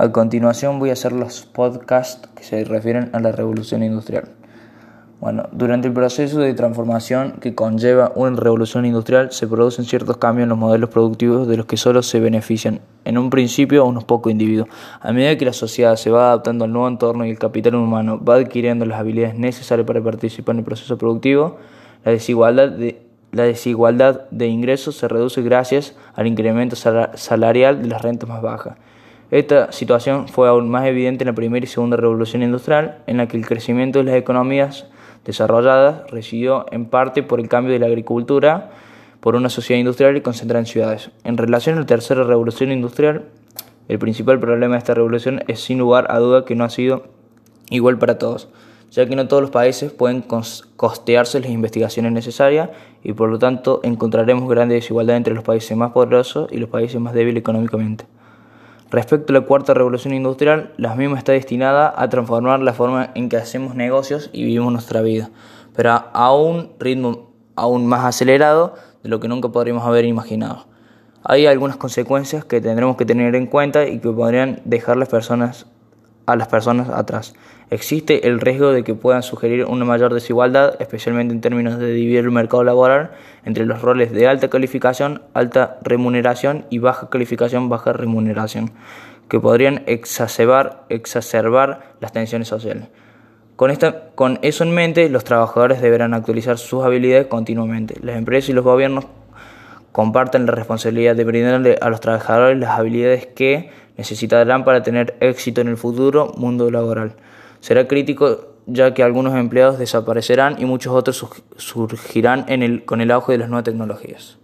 A continuación voy a hacer los podcasts que se refieren a la revolución industrial. Bueno, durante el proceso de transformación que conlleva una revolución industrial se producen ciertos cambios en los modelos productivos de los que solo se benefician en un principio unos pocos individuos. A medida que la sociedad se va adaptando al nuevo entorno y el capital humano va adquiriendo las habilidades necesarias para participar en el proceso productivo, la desigualdad de, la desigualdad de ingresos se reduce gracias al incremento salarial de las rentas más bajas. Esta situación fue aún más evidente en la primera y segunda revolución industrial, en la que el crecimiento de las economías desarrolladas residió en parte por el cambio de la agricultura por una sociedad industrial y concentrada en ciudades. En relación a la tercera revolución industrial, el principal problema de esta revolución es sin lugar a duda que no ha sido igual para todos, ya que no todos los países pueden costearse las investigaciones necesarias y por lo tanto encontraremos grande desigualdad entre los países más poderosos y los países más débiles económicamente. Respecto a la cuarta revolución industrial, la misma está destinada a transformar la forma en que hacemos negocios y vivimos nuestra vida, pero a un ritmo aún más acelerado de lo que nunca podríamos haber imaginado. Hay algunas consecuencias que tendremos que tener en cuenta y que podrían dejar las personas a las personas atrás. Existe el riesgo de que puedan sugerir una mayor desigualdad, especialmente en términos de dividir el mercado laboral entre los roles de alta calificación, alta remuneración y baja calificación, baja remuneración, que podrían exacerbar, exacerbar las tensiones sociales. Con, esta, con eso en mente, los trabajadores deberán actualizar sus habilidades continuamente. Las empresas y los gobiernos comparten la responsabilidad de brindarle a los trabajadores las habilidades que necesitarán para tener éxito en el futuro mundo laboral. Será crítico ya que algunos empleados desaparecerán y muchos otros surgirán en el, con el auge de las nuevas tecnologías.